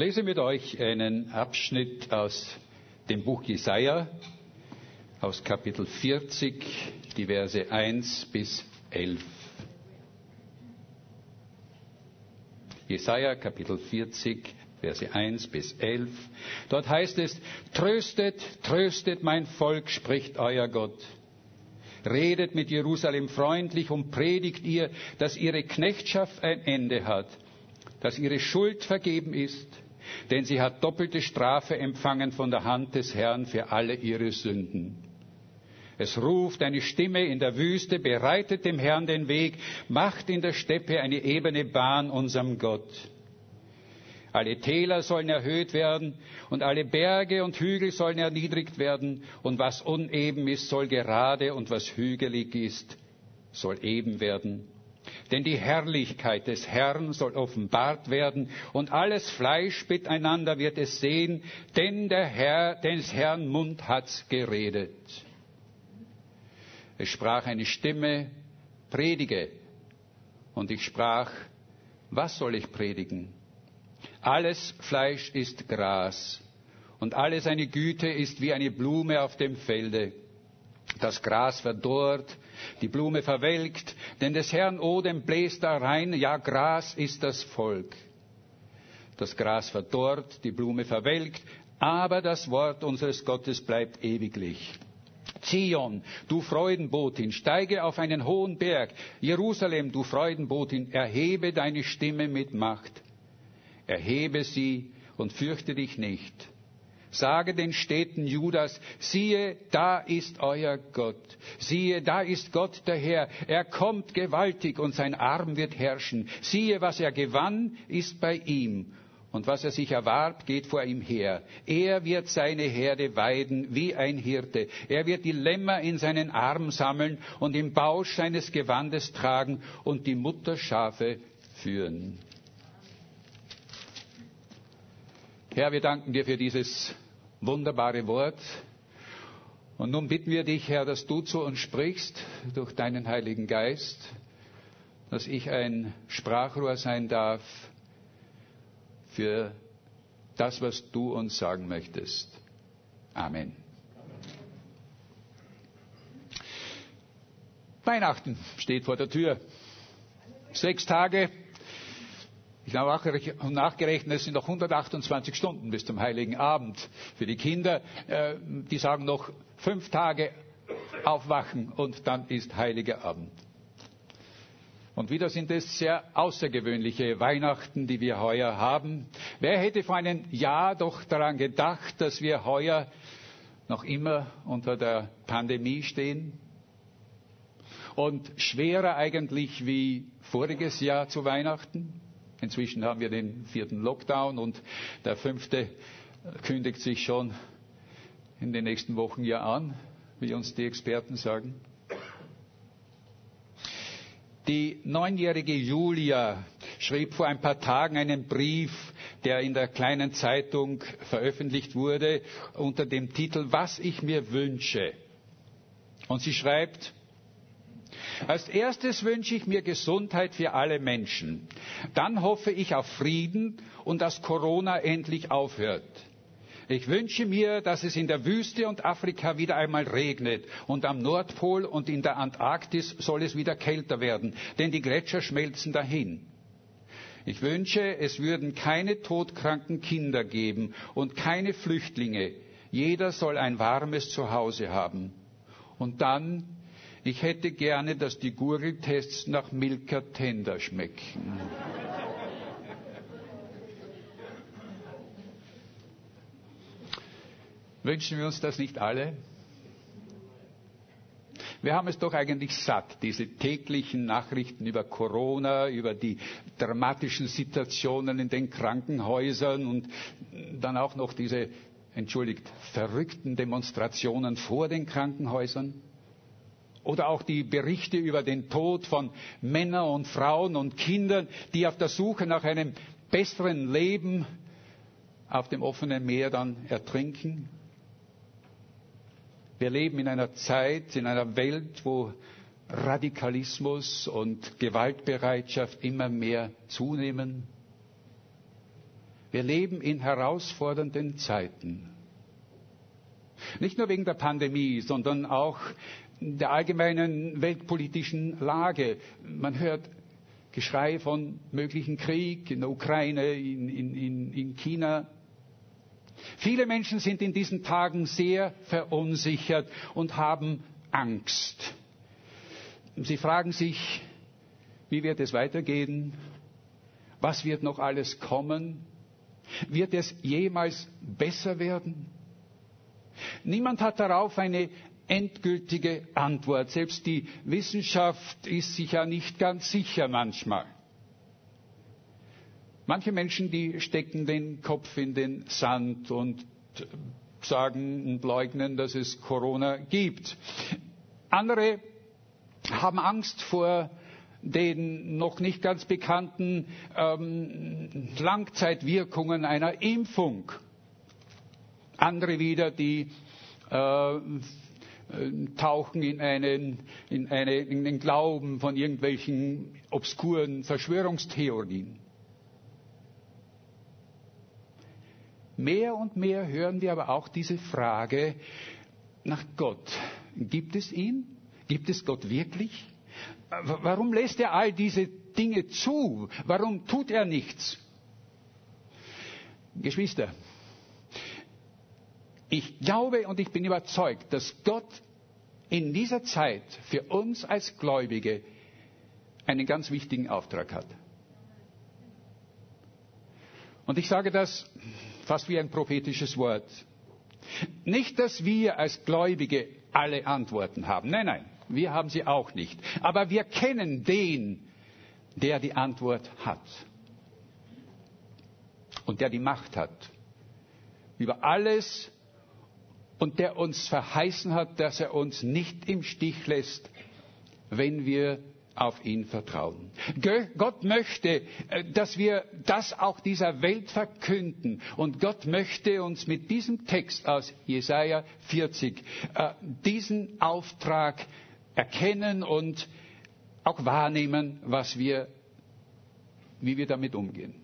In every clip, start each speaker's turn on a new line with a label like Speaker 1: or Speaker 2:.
Speaker 1: lese mit euch einen Abschnitt aus dem Buch Jesaja, aus Kapitel 40, die Verse 1 bis 11. Jesaja, Kapitel 40, Verse 1 bis 11. Dort heißt es, Tröstet, tröstet mein Volk, spricht euer Gott. Redet mit Jerusalem freundlich und predigt ihr, dass ihre Knechtschaft ein Ende hat, dass ihre Schuld vergeben ist, denn sie hat doppelte Strafe empfangen von der Hand des Herrn für alle ihre Sünden. Es ruft eine Stimme in der Wüste, bereitet dem Herrn den Weg, macht in der Steppe eine ebene Bahn unserem Gott. Alle Täler sollen erhöht werden und alle Berge und Hügel sollen erniedrigt werden und was uneben ist, soll gerade und was hügelig ist, soll eben werden. Denn die Herrlichkeit des Herrn soll offenbart werden und alles Fleisch miteinander wird es sehen, denn der Herr, des Herrn Mund hat's geredet. Es sprach eine Stimme, predige. Und ich sprach, was soll ich predigen? Alles Fleisch ist Gras und alle seine Güte ist wie eine Blume auf dem Felde. Das Gras verdorrt, die Blume verwelkt, denn des Herrn Odem bläst da rein, ja Gras ist das Volk. Das Gras verdorrt, die Blume verwelkt, aber das Wort unseres Gottes bleibt ewiglich. Zion, du Freudenbotin, steige auf einen hohen Berg. Jerusalem, du Freudenbotin, erhebe deine Stimme mit Macht. Erhebe sie und fürchte dich nicht. Sage den Städten Judas, siehe, da ist euer Gott. Siehe, da ist Gott der Herr. Er kommt gewaltig und sein Arm wird herrschen. Siehe, was er gewann, ist bei ihm. Und was er sich erwarb, geht vor ihm her. Er wird seine Herde weiden wie ein Hirte. Er wird die Lämmer in seinen Arm sammeln und im Bausch seines Gewandes tragen und die Mutterschafe führen. Herr, wir danken dir für dieses wunderbare Wort. Und nun bitten wir dich, Herr, dass du zu uns sprichst durch deinen Heiligen Geist, dass ich ein Sprachrohr sein darf für das, was du uns sagen möchtest. Amen. Weihnachten steht vor der Tür. Sechs Tage ich habe nachgerechnet, es sind noch 128 Stunden bis zum Heiligen Abend. Für die Kinder, äh, die sagen noch fünf Tage aufwachen und dann ist Heiliger Abend. Und wieder sind es sehr außergewöhnliche Weihnachten, die wir heuer haben. Wer hätte vor einem Jahr doch daran gedacht, dass wir heuer noch immer unter der Pandemie stehen? Und schwerer eigentlich wie voriges Jahr zu Weihnachten? Inzwischen haben wir den vierten Lockdown und der fünfte kündigt sich schon in den nächsten Wochen ja an, wie uns die Experten sagen. Die neunjährige Julia schrieb vor ein paar Tagen einen Brief, der in der kleinen Zeitung veröffentlicht wurde, unter dem Titel Was ich mir wünsche. Und sie schreibt, als erstes wünsche ich mir Gesundheit für alle Menschen. Dann hoffe ich auf Frieden und dass Corona endlich aufhört. Ich wünsche mir, dass es in der Wüste und Afrika wieder einmal regnet und am Nordpol und in der Antarktis soll es wieder kälter werden, denn die Gletscher schmelzen dahin. Ich wünsche, es würden keine todkranken Kinder geben und keine Flüchtlinge. Jeder soll ein warmes Zuhause haben. Und dann ich hätte gerne, dass die Gurgeltests nach Milka Tender schmecken. Wünschen wir uns das nicht alle? Wir haben es doch eigentlich satt, diese täglichen Nachrichten über Corona, über die dramatischen Situationen in den Krankenhäusern und dann auch noch diese, entschuldigt, verrückten Demonstrationen vor den Krankenhäusern. Oder auch die Berichte über den Tod von Männern und Frauen und Kindern, die auf der Suche nach einem besseren Leben auf dem offenen Meer dann ertrinken. Wir leben in einer Zeit, in einer Welt, wo Radikalismus und Gewaltbereitschaft immer mehr zunehmen. Wir leben in herausfordernden Zeiten. Nicht nur wegen der Pandemie, sondern auch der allgemeinen weltpolitischen Lage. Man hört Geschrei von möglichen Krieg in der Ukraine, in, in, in China. Viele Menschen sind in diesen Tagen sehr verunsichert und haben Angst. Sie fragen sich, wie wird es weitergehen? Was wird noch alles kommen? Wird es jemals besser werden? Niemand hat darauf eine endgültige Antwort. Selbst die Wissenschaft ist sich ja nicht ganz sicher manchmal. Manche Menschen, die stecken den Kopf in den Sand und sagen und leugnen, dass es Corona gibt. Andere haben Angst vor den noch nicht ganz bekannten ähm, Langzeitwirkungen einer Impfung. Andere wieder, die äh, tauchen in einen, in, eine, in den Glauben von irgendwelchen obskuren Verschwörungstheorien. Mehr und mehr hören wir aber auch diese Frage nach Gott. Gibt es ihn? Gibt es Gott wirklich? Warum lässt er all diese Dinge zu? Warum tut er nichts? Geschwister, ich glaube und ich bin überzeugt, dass Gott in dieser Zeit für uns als Gläubige einen ganz wichtigen Auftrag hat. Und ich sage das fast wie ein prophetisches Wort. Nicht, dass wir als Gläubige alle Antworten haben. Nein, nein. Wir haben sie auch nicht. Aber wir kennen den, der die Antwort hat. Und der die Macht hat. Über alles und der uns verheißen hat, dass er uns nicht im Stich lässt, wenn wir auf ihn vertrauen. Gott möchte, äh, dass wir das auch dieser Welt verkünden. Und Gott möchte uns mit diesem Text aus Jesaja 40 äh, diesen Auftrag erkennen und auch wahrnehmen, was wir, wie wir damit umgehen.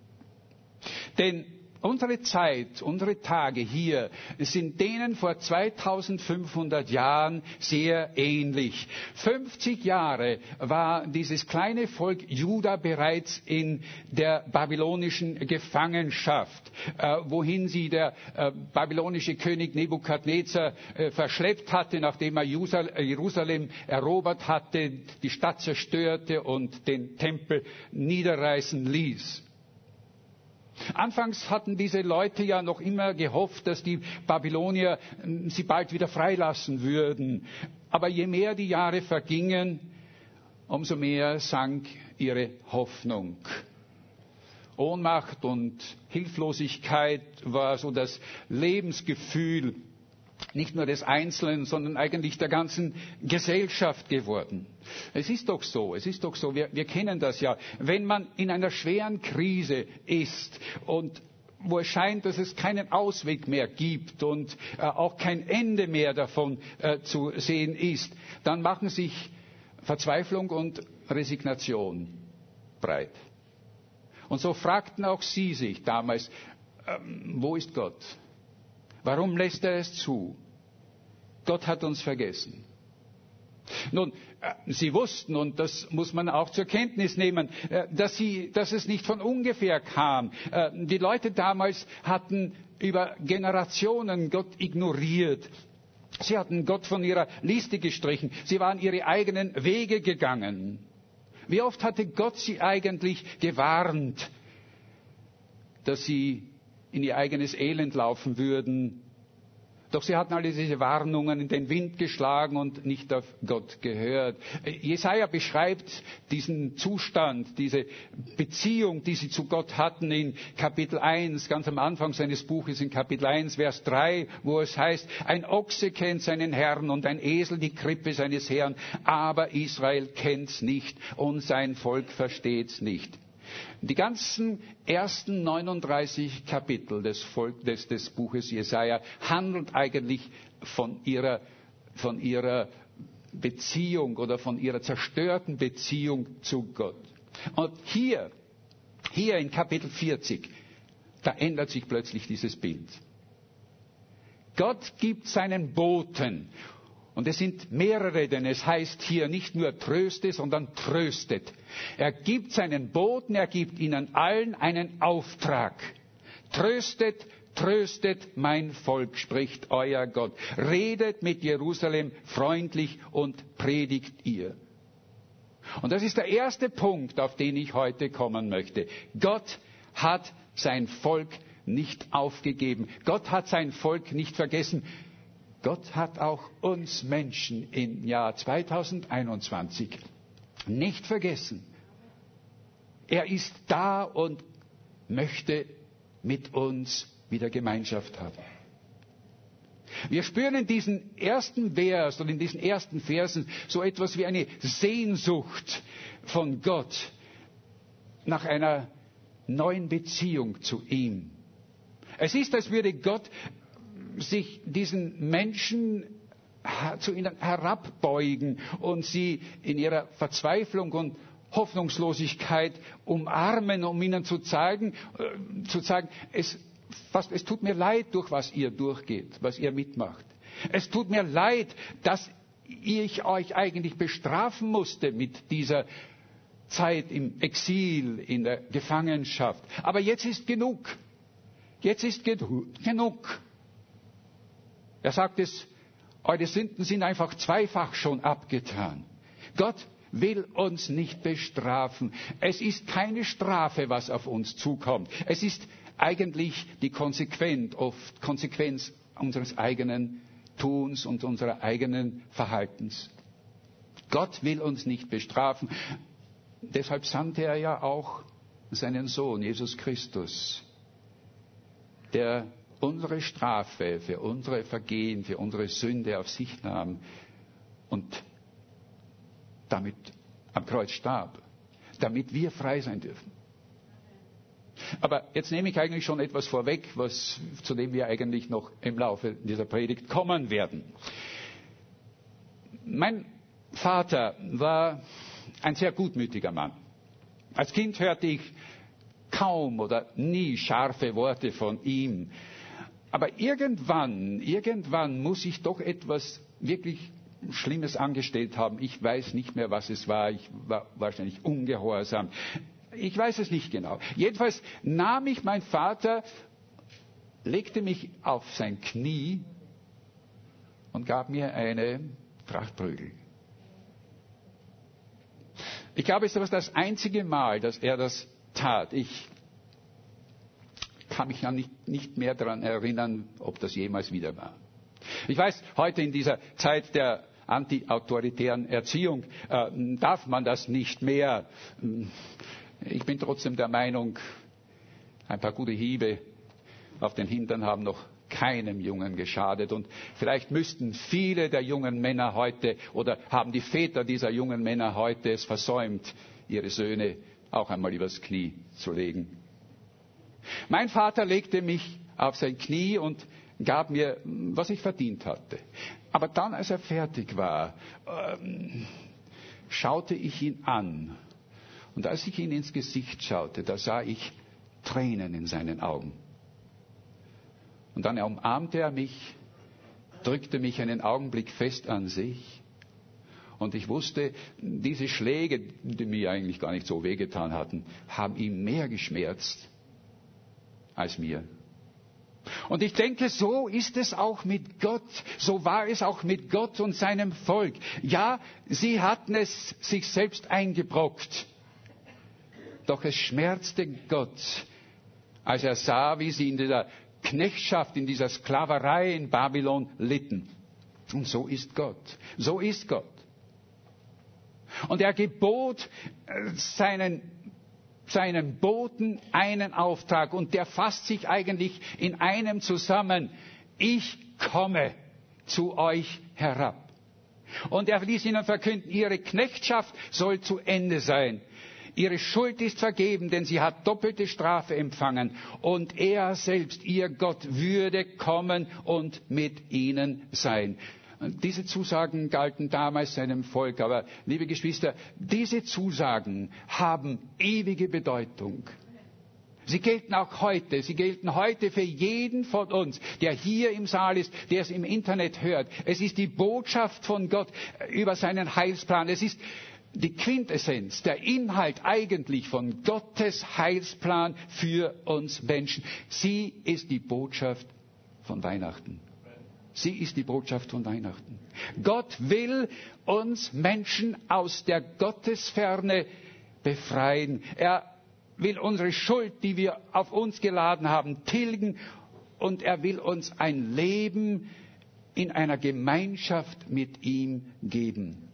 Speaker 1: Denn unsere Zeit, unsere Tage hier sind denen vor 2500 Jahren sehr ähnlich. 50 Jahre war dieses kleine Volk Juda bereits in der babylonischen Gefangenschaft, äh, wohin sie der äh, babylonische König Nebukadnezar äh, verschleppt hatte, nachdem er Jerusalem erobert hatte, die Stadt zerstörte und den Tempel niederreißen ließ. Anfangs hatten diese Leute ja noch immer gehofft, dass die Babylonier hm, sie bald wieder freilassen würden. Aber je mehr die Jahre vergingen, umso mehr sank ihre Hoffnung. Ohnmacht und Hilflosigkeit war so das Lebensgefühl nicht nur des Einzelnen, sondern eigentlich der ganzen Gesellschaft geworden. Es ist doch so, es ist doch so, wir, wir kennen das ja. Wenn man in einer schweren Krise ist und wo es scheint, dass es keinen Ausweg mehr gibt und äh, auch kein Ende mehr davon äh, zu sehen ist, dann machen sich Verzweiflung und Resignation breit. Und so fragten auch sie sich damals, ähm, wo ist Gott? Warum lässt er es zu? Gott hat uns vergessen. Nun, äh, Sie wussten, und das muss man auch zur Kenntnis nehmen, äh, dass, sie, dass es nicht von ungefähr kam. Äh, die Leute damals hatten über Generationen Gott ignoriert. Sie hatten Gott von ihrer Liste gestrichen. Sie waren ihre eigenen Wege gegangen. Wie oft hatte Gott sie eigentlich gewarnt, dass sie in ihr eigenes Elend laufen würden. Doch sie hatten alle diese Warnungen in den Wind geschlagen und nicht auf Gott gehört. Jesaja beschreibt diesen Zustand, diese Beziehung, die sie zu Gott hatten in Kapitel 1, ganz am Anfang seines Buches in Kapitel 1, Vers 3, wo es heißt, ein Ochse kennt seinen Herrn und ein Esel die Krippe seines Herrn, aber Israel kennt's nicht und sein Volk versteht's nicht. Die ganzen ersten 39 Kapitel des, Volk, des, des Buches Jesaja handelt eigentlich von ihrer, von ihrer Beziehung oder von ihrer zerstörten Beziehung zu Gott. Und hier, hier in Kapitel 40, da ändert sich plötzlich dieses Bild. Gott gibt seinen Boten und es sind mehrere, denn es heißt hier nicht nur tröste, sondern tröstet. Er gibt seinen Boten, er gibt ihnen allen einen Auftrag. Tröstet, tröstet mein Volk, spricht euer Gott. Redet mit Jerusalem freundlich und predigt ihr. Und das ist der erste Punkt, auf den ich heute kommen möchte. Gott hat sein Volk nicht aufgegeben. Gott hat sein Volk nicht vergessen. Gott hat auch uns Menschen im Jahr 2021 nicht vergessen. Er ist da und möchte mit uns wieder Gemeinschaft haben. Wir spüren in diesem ersten Vers und in diesen ersten Versen so etwas wie eine Sehnsucht von Gott nach einer neuen Beziehung zu ihm. Es ist, als würde Gott sich diesen Menschen zu ihnen herabbeugen und sie in ihrer Verzweiflung und Hoffnungslosigkeit umarmen, um ihnen zu zeigen, äh, zu sagen, es, fast, es tut mir leid, durch was ihr durchgeht, was ihr mitmacht. Es tut mir leid, dass ich euch eigentlich bestrafen musste mit dieser Zeit im Exil, in der Gefangenschaft. Aber jetzt ist genug. Jetzt ist genug. Er sagt es, eure Sünden sind einfach zweifach schon abgetan. Gott will uns nicht bestrafen. Es ist keine Strafe, was auf uns zukommt. Es ist eigentlich die Konsequenz, oft Konsequenz unseres eigenen Tuns und unserer eigenen Verhaltens. Gott will uns nicht bestrafen. Deshalb sandte er ja auch seinen Sohn, Jesus Christus, der unsere Strafe für unsere Vergehen, für unsere Sünde auf sich nahm und damit am Kreuz starb, damit wir frei sein dürfen. Aber jetzt nehme ich eigentlich schon etwas vorweg, was, zu dem wir eigentlich noch im Laufe dieser Predigt kommen werden. Mein Vater war ein sehr gutmütiger Mann. Als Kind hörte ich kaum oder nie scharfe Worte von ihm. Aber irgendwann, irgendwann muss ich doch etwas wirklich Schlimmes angestellt haben. Ich weiß nicht mehr, was es war. Ich war wahrscheinlich ungehorsam. Ich weiß es nicht genau. Jedenfalls nahm mich mein Vater, legte mich auf sein Knie und gab mir eine Tracht Prügel. Ich glaube, es war das einzige Mal, dass er das tat. Ich kann mich ja nicht, nicht mehr daran erinnern, ob das jemals wieder war. Ich weiß, heute in dieser Zeit der anti-autoritären Erziehung äh, darf man das nicht mehr. Ich bin trotzdem der Meinung, ein paar gute Hiebe auf den Hintern haben noch keinem Jungen geschadet. Und vielleicht müssten viele der jungen Männer heute oder haben die Väter dieser jungen Männer heute es versäumt, ihre Söhne auch einmal übers Knie zu legen. Mein Vater legte mich auf sein Knie und gab mir, was ich verdient hatte. Aber dann, als er fertig war, ähm, schaute ich ihn an. Und als ich ihn ins Gesicht schaute, da sah ich Tränen in seinen Augen. Und dann umarmte er mich, drückte mich einen Augenblick fest an sich. Und ich wusste, diese Schläge, die mir eigentlich gar nicht so wehgetan hatten, haben ihm mehr geschmerzt als mir. Und ich denke, so ist es auch mit Gott. So war es auch mit Gott und seinem Volk. Ja, sie hatten es sich selbst eingebrockt. Doch es schmerzte Gott, als er sah, wie sie in dieser Knechtschaft, in dieser Sklaverei in Babylon litten. Und so ist Gott. So ist Gott. Und er gebot äh, seinen seinen Boten einen Auftrag und der fasst sich eigentlich in einem zusammen. Ich komme zu euch herab. Und er ließ ihnen verkünden, ihre Knechtschaft soll zu Ende sein. Ihre Schuld ist vergeben, denn sie hat doppelte Strafe empfangen. Und er selbst, ihr Gott, würde kommen und mit ihnen sein. Diese Zusagen galten damals seinem Volk. Aber, liebe Geschwister, diese Zusagen haben ewige Bedeutung. Sie gelten auch heute. Sie gelten heute für jeden von uns, der hier im Saal ist, der es im Internet hört. Es ist die Botschaft von Gott über seinen Heilsplan. Es ist die Quintessenz, der Inhalt eigentlich von Gottes Heilsplan für uns Menschen. Sie ist die Botschaft von Weihnachten. Sie ist die Botschaft von Weihnachten. Gott will uns Menschen aus der Gottesferne befreien. Er will unsere Schuld, die wir auf uns geladen haben, tilgen und er will uns ein Leben in einer Gemeinschaft mit ihm geben.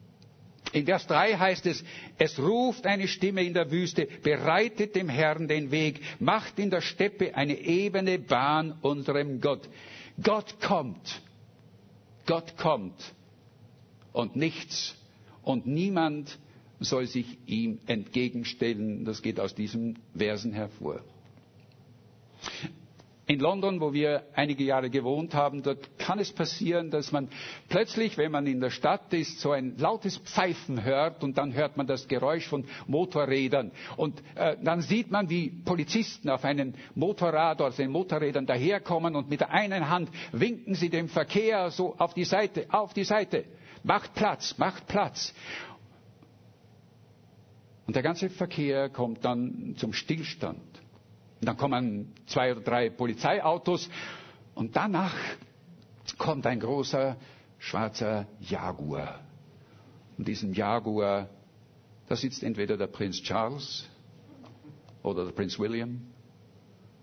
Speaker 1: In Vers 3 heißt es, es ruft eine Stimme in der Wüste, bereitet dem Herrn den Weg, macht in der Steppe eine ebene Bahn unserem Gott. Gott kommt. Gott kommt. Und nichts und niemand soll sich ihm entgegenstellen. Das geht aus diesen Versen hervor. In London, wo wir einige Jahre gewohnt haben, dort kann es passieren, dass man plötzlich, wenn man in der Stadt ist, so ein lautes Pfeifen hört und dann hört man das Geräusch von Motorrädern. Und äh, dann sieht man, wie Polizisten auf einem Motorrad oder den Motorrädern daherkommen und mit der einen Hand winken sie dem Verkehr so auf die Seite, auf die Seite. Macht Platz, macht Platz. Und der ganze Verkehr kommt dann zum Stillstand. Und dann kommen zwei oder drei Polizeiautos und danach kommt ein großer schwarzer Jaguar. Und diesem Jaguar, da sitzt entweder der Prinz Charles oder der Prinz William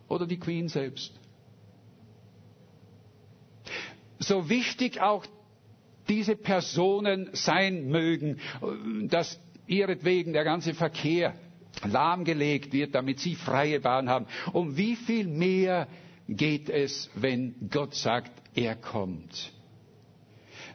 Speaker 1: oder die Queen selbst. So wichtig auch diese Personen sein mögen, dass ihretwegen der ganze Verkehr lahmgelegt wird, damit sie freie Bahn haben. Um wie viel mehr geht es, wenn Gott sagt, er kommt?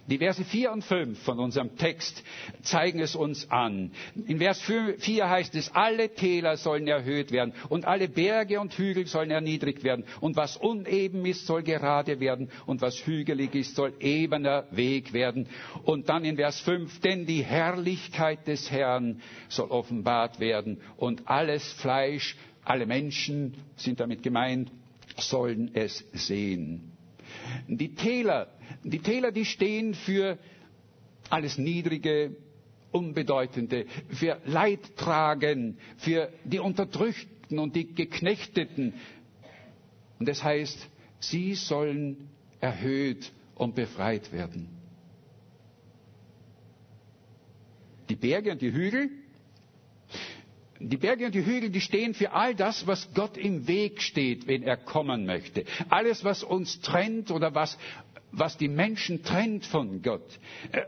Speaker 1: Die Verse 4 und 5 von unserem Text zeigen es uns an. In Vers 4 heißt es, alle Täler sollen erhöht werden und alle Berge und Hügel sollen erniedrigt werden und was uneben ist, soll gerade werden und was hügelig ist, soll ebener Weg werden. Und dann in Vers 5, denn die Herrlichkeit des Herrn soll offenbart werden und alles Fleisch, alle Menschen sind damit gemeint, sollen es sehen. Die Täler, die Täler, die stehen für alles Niedrige, Unbedeutende, für Leidtragen, für die Unterdrückten und die Geknechteten. Und das heißt, sie sollen erhöht und befreit werden. Die Berge und die Hügel, die Berge und die Hügel, die stehen für all das, was Gott im Weg steht, wenn er kommen möchte. Alles, was uns trennt oder was, was die Menschen trennt von Gott. Äh,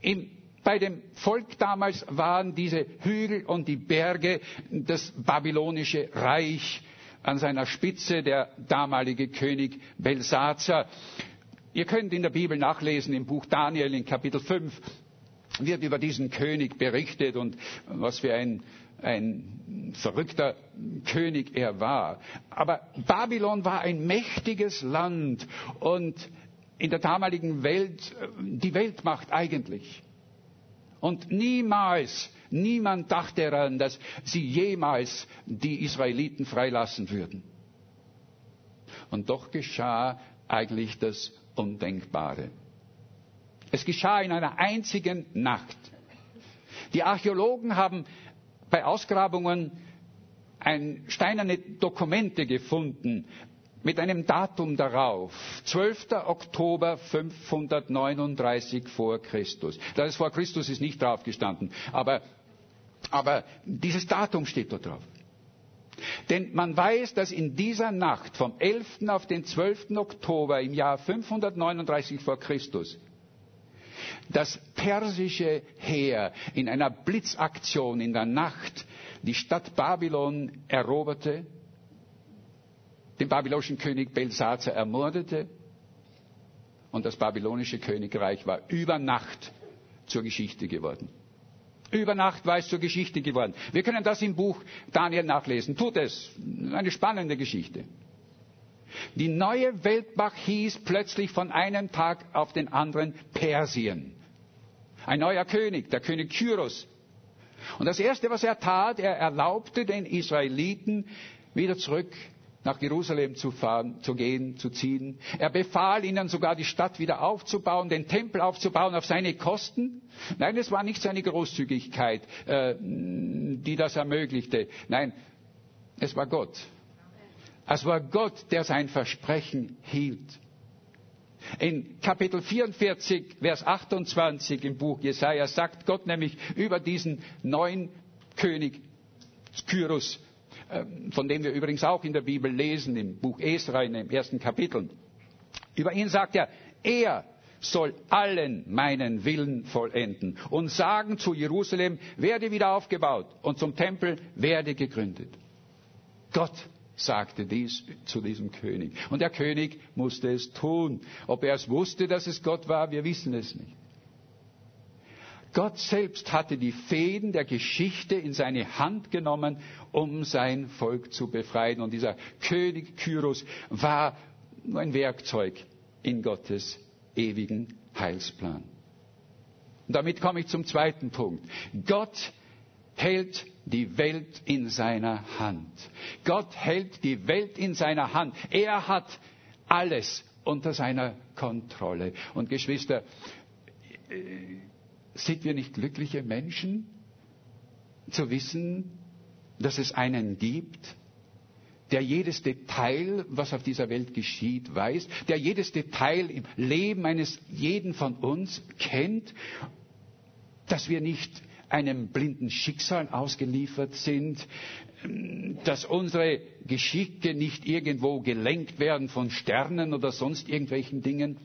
Speaker 1: Im, bei dem Volk damals waren diese Hügel und die Berge das babylonische Reich an seiner Spitze der damalige König Belsazar. Ihr könnt in der Bibel nachlesen, im Buch Daniel in Kapitel 5 wird über diesen König berichtet und was für ein ein verrückter König er war. Aber Babylon war ein mächtiges Land und in der damaligen Welt die Weltmacht eigentlich. Und niemals, niemand dachte daran, dass sie jemals die Israeliten freilassen würden. Und doch geschah eigentlich das Undenkbare. Es geschah in einer einzigen Nacht. Die Archäologen haben bei Ausgrabungen ein steinerne Dokumente gefunden mit einem Datum darauf, 12. Oktober 539 vor Christus. Das vor Christus ist nicht draufgestanden, aber, aber dieses Datum steht dort drauf. Denn man weiß, dass in dieser Nacht vom 11. auf den 12. Oktober im Jahr 539 vor Christus das persische Heer in einer Blitzaktion in der Nacht die Stadt Babylon eroberte, den babylonischen König Belsazar ermordete und das babylonische Königreich war über Nacht zur Geschichte geworden. Über Nacht war es zur Geschichte geworden. Wir können das im Buch Daniel nachlesen. Tut es. Eine spannende Geschichte. Die neue Weltmacht hieß plötzlich von einem Tag auf den anderen Persien. Ein neuer König, der König Kyros. Und das Erste, was er tat, er erlaubte den Israeliten, wieder zurück nach Jerusalem zu fahren, zu gehen, zu ziehen. Er befahl ihnen sogar, die Stadt wieder aufzubauen, den Tempel aufzubauen auf seine Kosten. Nein, es war nicht seine Großzügigkeit, äh, die das ermöglichte. Nein, es war Gott. Es war Gott, der sein Versprechen hielt. In Kapitel 44, Vers 28 im Buch Jesaja sagt Gott nämlich über diesen neuen König Kyros, von dem wir übrigens auch in der Bibel lesen, im Buch Esra, in dem ersten Kapitel. Über ihn sagt er, er soll allen meinen Willen vollenden und sagen zu Jerusalem, werde wieder aufgebaut und zum Tempel werde gegründet. Gott sagte dies zu diesem König. Und der König musste es tun. Ob er es wusste, dass es Gott war, wir wissen es nicht. Gott selbst hatte die Fäden der Geschichte in seine Hand genommen, um sein Volk zu befreien. Und dieser König Kyros war nur ein Werkzeug in Gottes ewigen Heilsplan. Und damit komme ich zum zweiten Punkt. Gott hält die Welt in seiner Hand. Gott hält die Welt in seiner Hand. Er hat alles unter seiner Kontrolle. Und Geschwister, äh, sind wir nicht glückliche Menschen, zu wissen, dass es einen gibt, der jedes Detail, was auf dieser Welt geschieht, weiß, der jedes Detail im Leben eines jeden von uns kennt, dass wir nicht einem blinden Schicksal ausgeliefert sind, dass unsere Geschicke nicht irgendwo gelenkt werden von Sternen oder sonst irgendwelchen Dingen,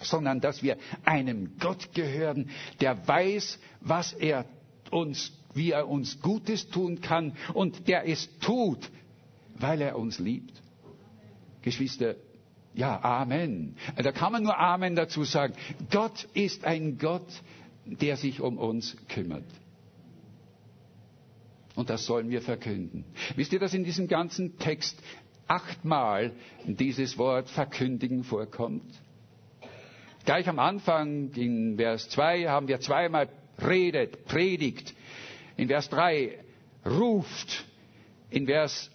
Speaker 1: sondern dass wir einem Gott gehören, der weiß, was er uns, wie er uns Gutes tun kann und der es tut, weil er uns liebt. Geschwister, ja, Amen. Da kann man nur Amen dazu sagen. Gott ist ein Gott, der sich um uns kümmert. Und das sollen wir verkünden. Wisst ihr, dass in diesem ganzen Text achtmal dieses Wort verkündigen vorkommt? Gleich am Anfang in Vers 2 haben wir zweimal redet, predigt. In Vers 3 ruft. In Vers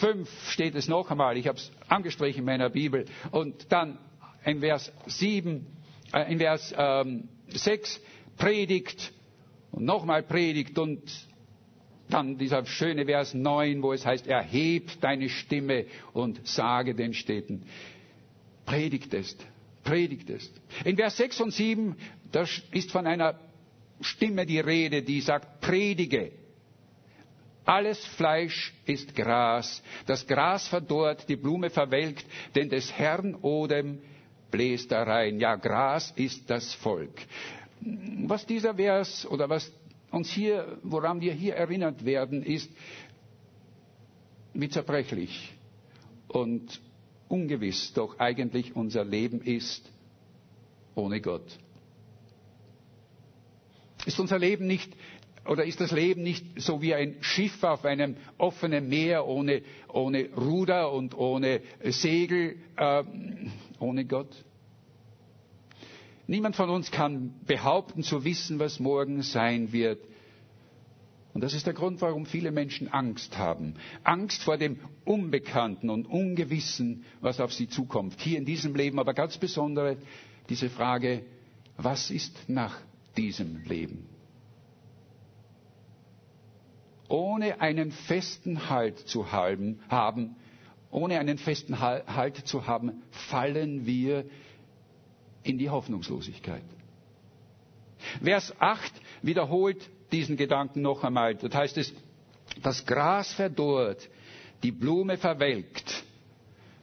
Speaker 1: 5 steht es noch einmal. Ich habe es angestrichen in meiner Bibel. Und dann in Vers 7, äh, in Vers ähm, 6 predigt und nochmal predigt und dann dieser schöne Vers 9, wo es heißt, erhebt deine Stimme und sage den Städten. Predigt es, predigt es. In Vers 6 und 7, da ist von einer Stimme die Rede, die sagt, predige. Alles Fleisch ist Gras. Das Gras verdorrt, die Blume verwelkt, denn des Herrn Odem bläst da rein. Ja, Gras ist das Volk. Was dieser Vers oder was uns hier, woran wir hier erinnert werden, ist, wie zerbrechlich und ungewiss doch eigentlich unser Leben ist ohne Gott. Ist unser Leben nicht oder ist das Leben nicht so wie ein Schiff auf einem offenen Meer ohne, ohne Ruder und ohne Segel, äh, ohne Gott? Niemand von uns kann behaupten zu wissen, was morgen sein wird. Und das ist der Grund, warum viele Menschen Angst haben. Angst vor dem Unbekannten und Ungewissen, was auf sie zukommt. Hier in diesem Leben, aber ganz besonders diese Frage, was ist nach diesem Leben? Ohne einen festen Halt zu haben, ohne einen festen Halt zu haben, fallen wir in die Hoffnungslosigkeit. Vers 8 wiederholt diesen Gedanken noch einmal. Das heißt es, das Gras verdorrt, die Blume verwelkt.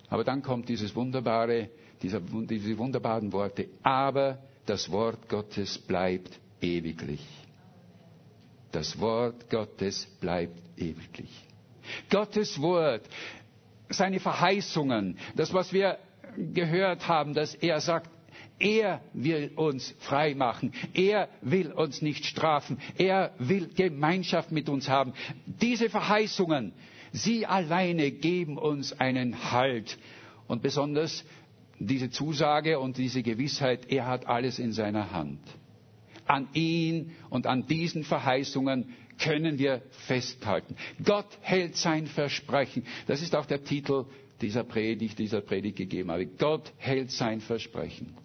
Speaker 1: Aber dann kommt dieses wunderbare, diese, diese wunderbaren Worte. Aber das Wort Gottes bleibt ewiglich. Das Wort Gottes bleibt ewiglich. Gottes Wort, seine Verheißungen, das, was wir gehört haben, dass er sagt, er will uns frei machen. Er will uns nicht strafen. Er will Gemeinschaft mit uns haben. Diese Verheißungen, sie alleine geben uns einen Halt. Und besonders diese Zusage und diese Gewissheit, er hat alles in seiner Hand. An ihn und an diesen Verheißungen können wir festhalten. Gott hält sein Versprechen. Das ist auch der Titel dieser Predigt, dieser Predigt gegeben habe. Gott hält sein Versprechen.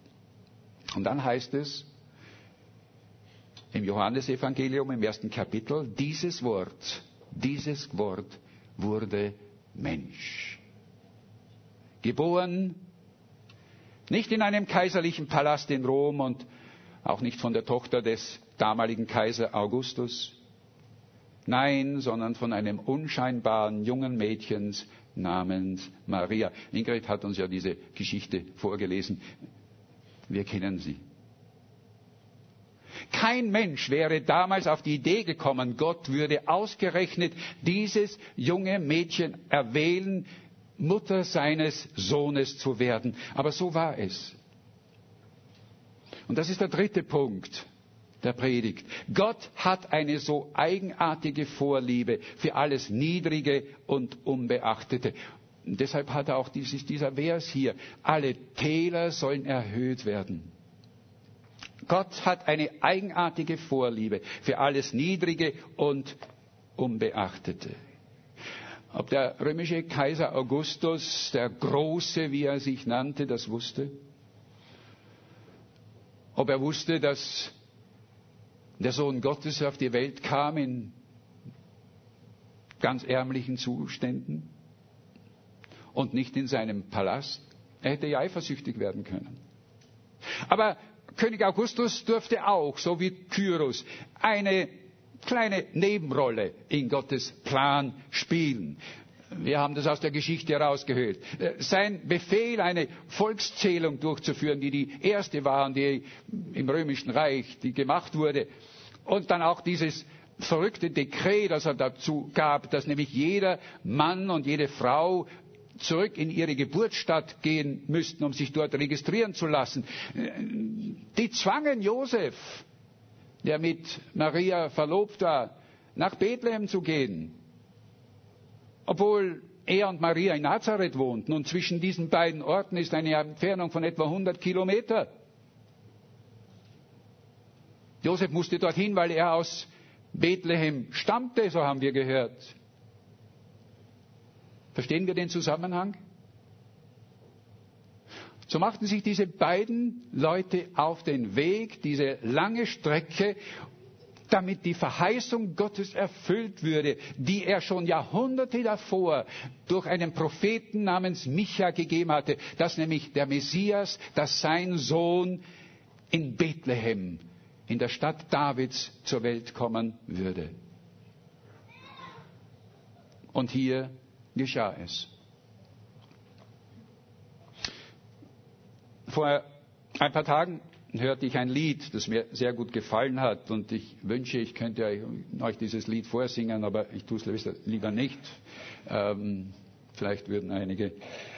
Speaker 1: Und dann heißt es im Johannesevangelium im ersten Kapitel, dieses Wort, dieses Wort wurde Mensch. Geboren nicht in einem kaiserlichen Palast in Rom und auch nicht von der Tochter des damaligen Kaiser Augustus. Nein, sondern von einem unscheinbaren jungen Mädchens namens Maria. Ingrid hat uns ja diese Geschichte vorgelesen. Wir kennen sie. Kein Mensch wäre damals auf die Idee gekommen, Gott würde ausgerechnet dieses junge Mädchen erwählen, Mutter seines Sohnes zu werden. Aber so war es. Und das ist der dritte Punkt der Predigt. Gott hat eine so eigenartige Vorliebe für alles Niedrige und Unbeachtete. Deshalb hat er auch dieses, dieser Vers hier. Alle Täler sollen erhöht werden. Gott hat eine eigenartige Vorliebe für alles Niedrige und Unbeachtete. Ob der römische Kaiser Augustus, der Große, wie er sich nannte, das wusste? Ob er wusste, dass der Sohn Gottes auf die Welt kam in ganz ärmlichen Zuständen und nicht in seinem Palast? Er hätte ja eifersüchtig werden können. Aber König Augustus durfte auch, so wie Kyros, eine kleine Nebenrolle in Gottes Plan spielen. Wir haben das aus der Geschichte herausgehört. Äh, sein Befehl, eine Volkszählung durchzuführen, die die erste war, die im Römischen Reich, die gemacht wurde. Und dann auch dieses verrückte Dekret, das er dazu gab, dass nämlich jeder Mann und jede Frau zurück in ihre Geburtsstadt gehen müssten, um sich dort registrieren zu lassen. Die zwangen Josef, der mit Maria verlobt war, nach Bethlehem zu gehen, obwohl er und Maria in Nazareth wohnten und zwischen diesen beiden Orten ist eine Entfernung von etwa 100 Kilometer. Josef musste dorthin, weil er aus Bethlehem stammte, so haben wir gehört. Verstehen wir den Zusammenhang? So machten sich diese beiden Leute auf den Weg, diese lange Strecke, damit die Verheißung Gottes erfüllt würde, die er schon Jahrhunderte davor durch einen Propheten namens Micha gegeben hatte, dass nämlich der Messias, dass sein Sohn in Bethlehem, in der Stadt Davids zur Welt kommen würde. Und hier geschah es. Vor ein paar Tagen hörte ich ein Lied, das mir sehr gut gefallen hat und ich wünsche, ich könnte euch dieses Lied vorsingen, aber ich tue es lieber nicht. Ähm, vielleicht würden einige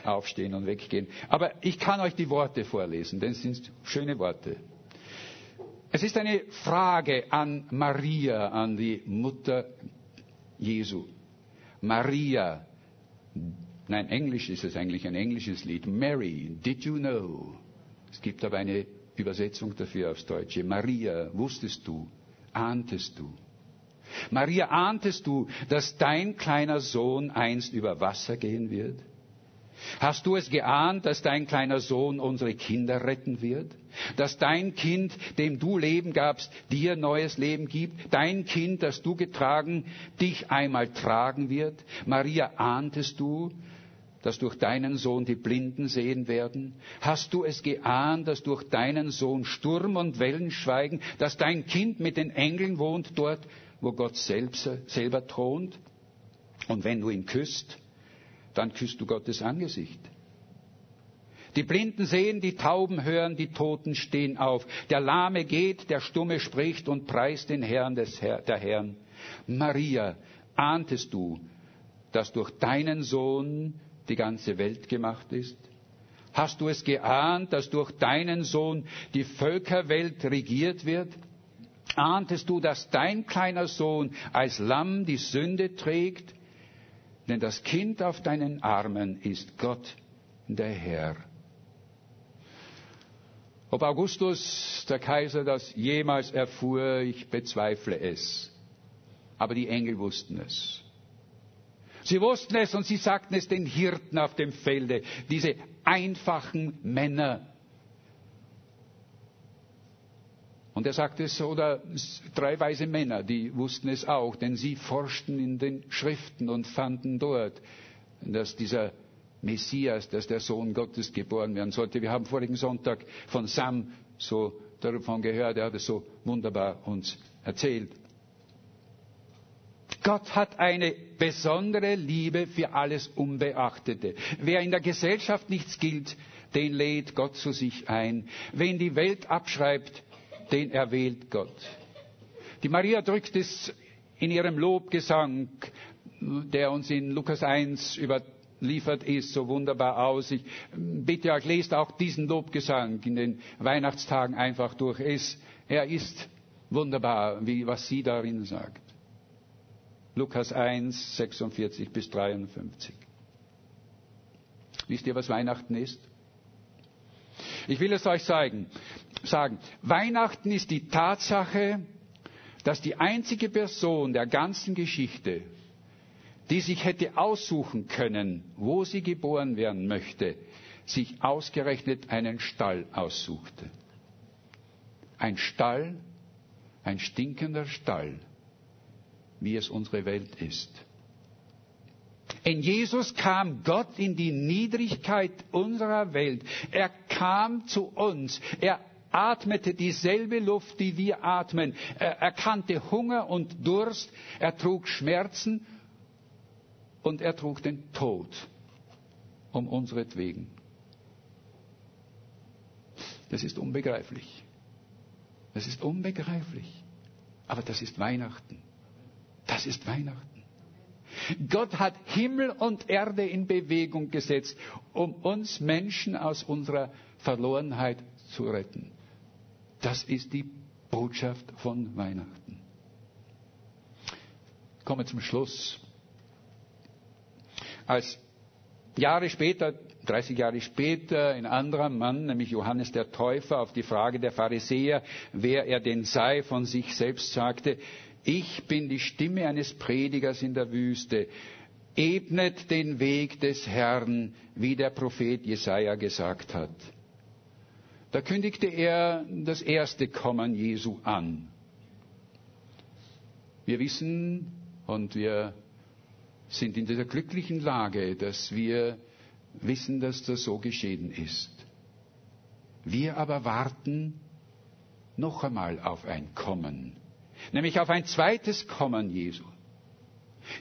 Speaker 1: aufstehen und weggehen. Aber ich kann euch die Worte vorlesen, denn es sind schöne Worte. Es ist eine Frage an Maria, an die Mutter Jesu. Maria, Nein, Englisch ist es eigentlich ein englisches Lied. Mary, did you know? Es gibt aber eine Übersetzung dafür aufs Deutsche. Maria, wusstest du, ahntest du? Maria, ahntest du, dass dein kleiner Sohn einst über Wasser gehen wird? Hast du es geahnt, dass dein kleiner Sohn unsere Kinder retten wird? Dass dein Kind, dem du Leben gabst, dir neues Leben gibt? Dein Kind, das du getragen, dich einmal tragen wird? Maria, ahntest du, dass durch deinen Sohn die Blinden sehen werden? Hast du es geahnt, dass durch deinen Sohn Sturm und Wellen schweigen, dass dein Kind mit den Engeln wohnt, dort, wo Gott selbst, selber thront? Und wenn du ihn küsst, dann küsst du Gottes Angesicht. Die Blinden sehen, die Tauben hören, die Toten stehen auf. Der Lahme geht, der Stumme spricht und preist den Herrn des Herr, der Herrn. Maria, ahntest du, dass durch deinen Sohn die ganze Welt gemacht ist? Hast du es geahnt, dass durch deinen Sohn die Völkerwelt regiert wird? Ahntest du, dass dein kleiner Sohn als Lamm die Sünde trägt? Denn das Kind auf deinen Armen ist Gott, der Herr. Ob Augustus, der Kaiser, das jemals erfuhr, ich bezweifle es. aber die Engel wussten es. Sie wussten es und sie sagten es den Hirten auf dem Felde, diese einfachen Männer. Und er sagte es, oder drei weise Männer, die wussten es auch, denn sie forschten in den Schriften und fanden dort, dass dieser Messias, dass der Sohn Gottes geboren werden sollte. Wir haben vorigen Sonntag von Sam so davon gehört, er hat es so wunderbar uns erzählt. Gott hat eine besondere Liebe für alles Unbeachtete. Wer in der Gesellschaft nichts gilt, den lädt Gott zu sich ein. Wen die Welt abschreibt, den erwählt Gott. Die Maria drückt es in ihrem Lobgesang, der uns in Lukas 1 überliefert ist, so wunderbar aus. Ich bitte euch, lest auch diesen Lobgesang in den Weihnachtstagen einfach durch. er ist wunderbar, wie was sie darin sagt. Lukas 1, 46 bis 53. Wisst ihr, was Weihnachten ist? Ich will es euch sagen. Sagen. Weihnachten ist die Tatsache, dass die einzige Person der ganzen Geschichte, die sich hätte aussuchen können, wo sie geboren werden möchte, sich ausgerechnet einen Stall aussuchte. Ein Stall, ein stinkender Stall, wie es unsere Welt ist. In Jesus kam Gott in die Niedrigkeit unserer Welt. Er kam zu uns. Er atmete dieselbe Luft, die wir atmen. Er erkannte Hunger und Durst. Er trug Schmerzen und er trug den Tod um unseretwegen. Das ist unbegreiflich. Das ist unbegreiflich. Aber das ist Weihnachten. Das ist Weihnachten. Gott hat Himmel und Erde in Bewegung gesetzt, um uns Menschen aus unserer Verlorenheit zu retten. Das ist die Botschaft von Weihnachten. Ich komme zum Schluss. Als Jahre später, 30 Jahre später, ein anderer Mann, nämlich Johannes der Täufer, auf die Frage der Pharisäer, wer er denn sei, von sich selbst sagte, ich bin die Stimme eines Predigers in der Wüste. Ebnet den Weg des Herrn, wie der Prophet Jesaja gesagt hat. Da kündigte er das erste Kommen Jesu an. Wir wissen und wir sind in dieser glücklichen Lage, dass wir wissen, dass das so geschehen ist. Wir aber warten noch einmal auf ein Kommen nämlich auf ein zweites Kommen Jesu.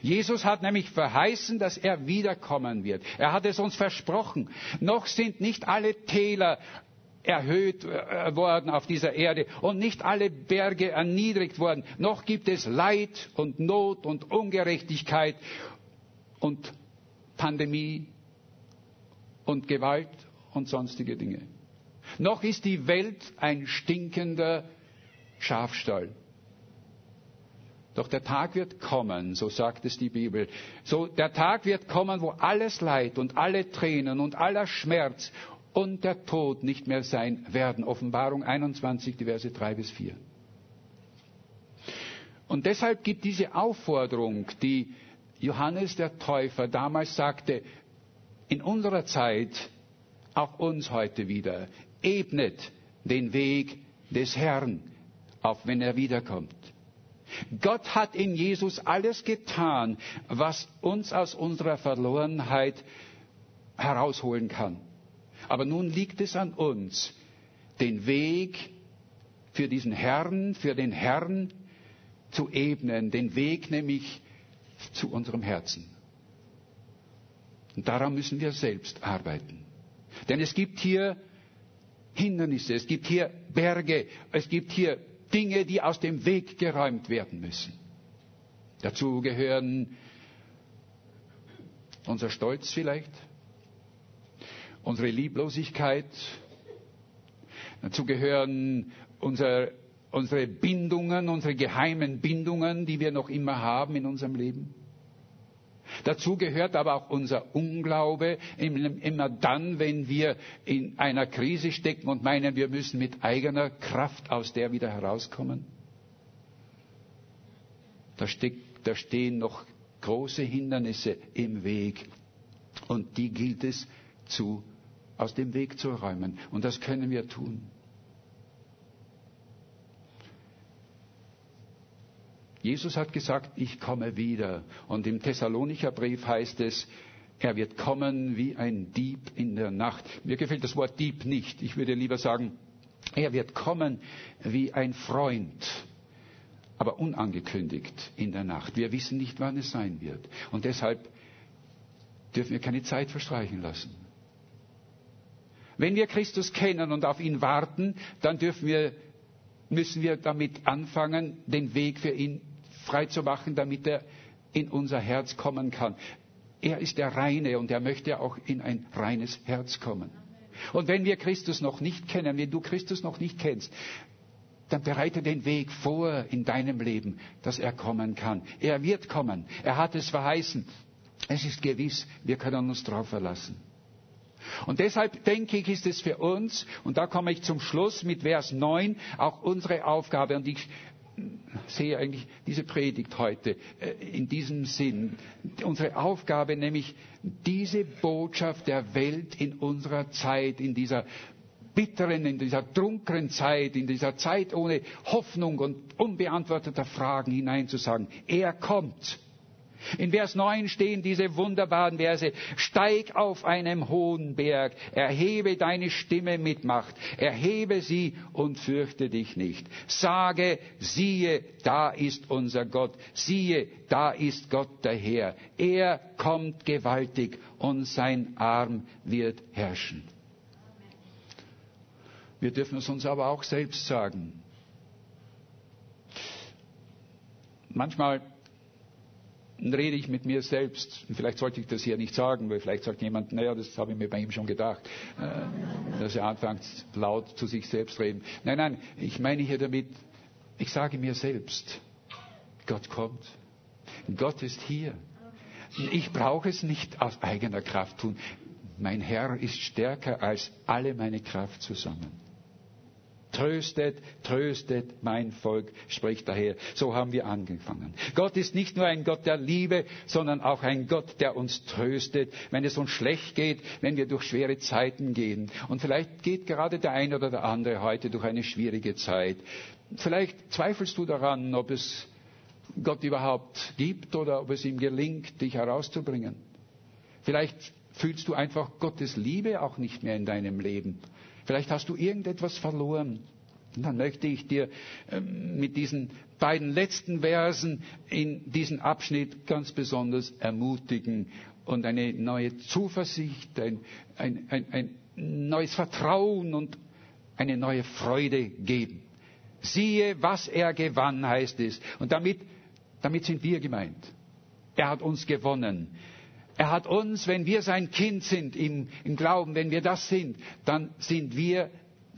Speaker 1: Jesus hat nämlich verheißen, dass er wiederkommen wird. Er hat es uns versprochen. Noch sind nicht alle Täler erhöht äh, worden auf dieser Erde und nicht alle Berge erniedrigt worden. Noch gibt es Leid und Not und Ungerechtigkeit und Pandemie und Gewalt und sonstige Dinge. Noch ist die Welt ein stinkender Schafstall. Doch der Tag wird kommen, so sagt es die Bibel. So, der Tag wird kommen, wo alles Leid und alle Tränen und aller Schmerz und der Tod nicht mehr sein werden. Offenbarung 21, die Verse 3 bis 4. Und deshalb gibt diese Aufforderung, die Johannes der Täufer damals sagte, in unserer Zeit, auch uns heute wieder, ebnet den Weg des Herrn, auch wenn er wiederkommt. Gott hat in Jesus alles getan, was uns aus unserer Verlorenheit herausholen kann. Aber nun liegt es an uns, den Weg für diesen Herrn, für den Herrn zu ebnen, den Weg nämlich zu unserem Herzen. Und daran müssen wir selbst arbeiten. Denn es gibt hier Hindernisse, es gibt hier Berge, es gibt hier Dinge, die aus dem Weg geräumt werden müssen. Dazu gehören unser Stolz vielleicht, unsere Lieblosigkeit, dazu gehören unser, unsere Bindungen, unsere geheimen Bindungen, die wir noch immer haben in unserem Leben. Dazu gehört aber auch unser Unglaube, immer dann, wenn wir in einer Krise stecken und meinen, wir müssen mit eigener Kraft aus der wieder herauskommen. Da steckt da stehen noch große Hindernisse im Weg. Und die gilt es zu, aus dem Weg zu räumen. Und das können wir tun. Jesus hat gesagt, ich komme wieder. Und im Thessalonicher Brief heißt es, er wird kommen wie ein Dieb in der Nacht. Mir gefällt das Wort Dieb nicht. Ich würde lieber sagen, er wird kommen wie ein Freund, aber unangekündigt in der Nacht. Wir wissen nicht, wann es sein wird. Und deshalb dürfen wir keine Zeit verstreichen lassen. Wenn wir Christus kennen und auf ihn warten, dann wir, müssen wir damit anfangen, den Weg für ihn freizumachen, damit er in unser Herz kommen kann. Er ist der Reine und er möchte auch in ein reines Herz kommen. Und wenn wir Christus noch nicht kennen, wenn du Christus noch nicht kennst, dann bereite den Weg vor in deinem Leben, dass er kommen kann. Er wird kommen. Er hat es verheißen. Es ist gewiss, wir können uns darauf verlassen. Und deshalb denke ich, ist es für uns, und da komme ich zum Schluss mit Vers 9, auch unsere Aufgabe. Und ich sehe eigentlich diese Predigt heute äh, in diesem Sinn. Unsere Aufgabe nämlich, diese Botschaft der Welt in unserer Zeit, in dieser bitteren, in dieser dunklen Zeit, in dieser Zeit ohne Hoffnung und unbeantworteter Fragen hineinzusagen. Er kommt. In Vers 9 stehen diese wunderbaren Verse. Steig auf einem hohen Berg, erhebe deine Stimme mit Macht, erhebe sie und fürchte dich nicht. Sage, siehe, da ist unser Gott, siehe, da ist Gott der Herr. Er kommt gewaltig und sein Arm wird herrschen. Wir dürfen es uns aber auch selbst sagen. Manchmal rede ich mit mir selbst. Vielleicht sollte ich das hier nicht sagen, weil vielleicht sagt jemand, naja, das habe ich mir bei ihm schon gedacht, äh, dass er anfängt laut zu sich selbst reden. Nein, nein, ich meine hier damit, ich sage mir selbst, Gott kommt. Gott ist hier. Ich brauche es nicht aus eigener Kraft tun. Mein Herr ist stärker als alle meine Kraft zusammen. Tröstet, tröstet mein Volk, spricht daher. So haben wir angefangen. Gott ist nicht nur ein Gott der Liebe, sondern auch ein Gott, der uns tröstet, wenn es uns schlecht geht, wenn wir durch schwere Zeiten gehen. Und vielleicht geht gerade der eine oder der andere heute durch eine schwierige Zeit. Vielleicht zweifelst du daran, ob es Gott überhaupt gibt oder ob es ihm gelingt, dich herauszubringen. Vielleicht fühlst du einfach Gottes Liebe auch nicht mehr in deinem Leben. Vielleicht hast du irgendetwas verloren. Und dann möchte ich dir ähm, mit diesen beiden letzten Versen in diesem Abschnitt ganz besonders ermutigen und eine neue Zuversicht, ein, ein, ein, ein neues Vertrauen und eine neue Freude geben. Siehe, was er gewann, heißt es. Und damit, damit sind wir gemeint. Er hat uns gewonnen. Er hat uns, wenn wir sein Kind sind im, im Glauben, wenn wir das sind, dann sind wir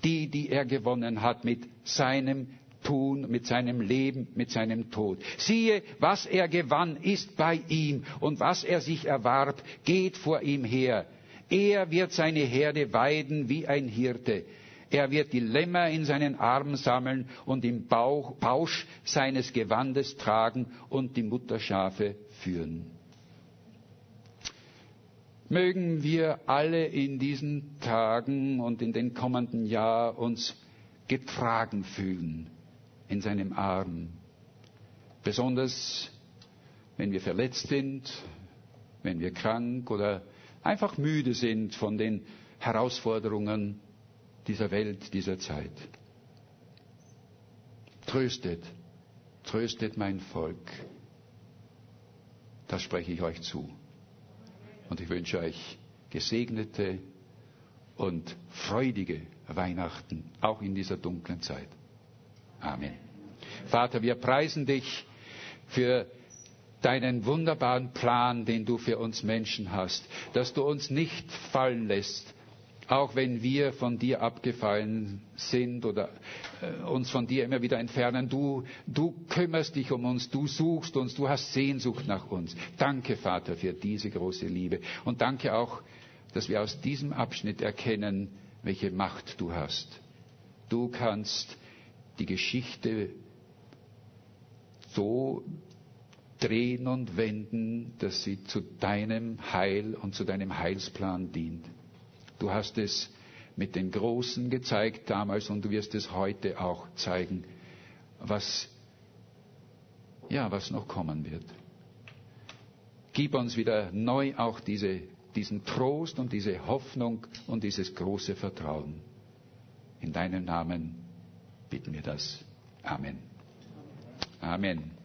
Speaker 1: die, die er gewonnen hat mit seinem Tun, mit seinem Leben, mit seinem Tod. Siehe, was er gewann, ist bei ihm und was er sich erwarb, geht vor ihm her. Er wird seine Herde weiden wie ein Hirte. Er wird die Lämmer in seinen Arm sammeln und im Bauch, Bausch seines Gewandes tragen und die Mutterschafe führen. Mögen wir alle in diesen Tagen und in den kommenden Jahren uns getragen fühlen in seinem Arm. Besonders wenn wir verletzt sind, wenn wir krank oder einfach müde sind von den Herausforderungen dieser Welt, dieser Zeit. Tröstet, tröstet mein Volk. Das spreche ich euch zu. Und ich wünsche euch gesegnete und freudige Weihnachten, auch in dieser dunklen Zeit. Amen. Vater, wir preisen dich für deinen wunderbaren Plan, den du für uns Menschen hast, dass du uns nicht fallen lässt, auch wenn wir von dir abgefallen sind oder äh, uns von dir immer wieder entfernen. Du, du kümmerst dich um uns, du suchst uns, du hast Sehnsucht nach uns. Danke, Vater, für diese große Liebe. Und danke auch, dass wir aus diesem Abschnitt erkennen, welche Macht du hast. Du kannst die Geschichte so drehen und wenden, dass sie zu deinem Heil und zu deinem Heilsplan dient. Du hast es mit den Großen gezeigt damals und du wirst es heute auch zeigen, was, ja, was noch kommen wird. Gib uns wieder neu auch diese, diesen Trost und diese Hoffnung und dieses große Vertrauen. In deinem Namen bitten wir das. Amen. Amen.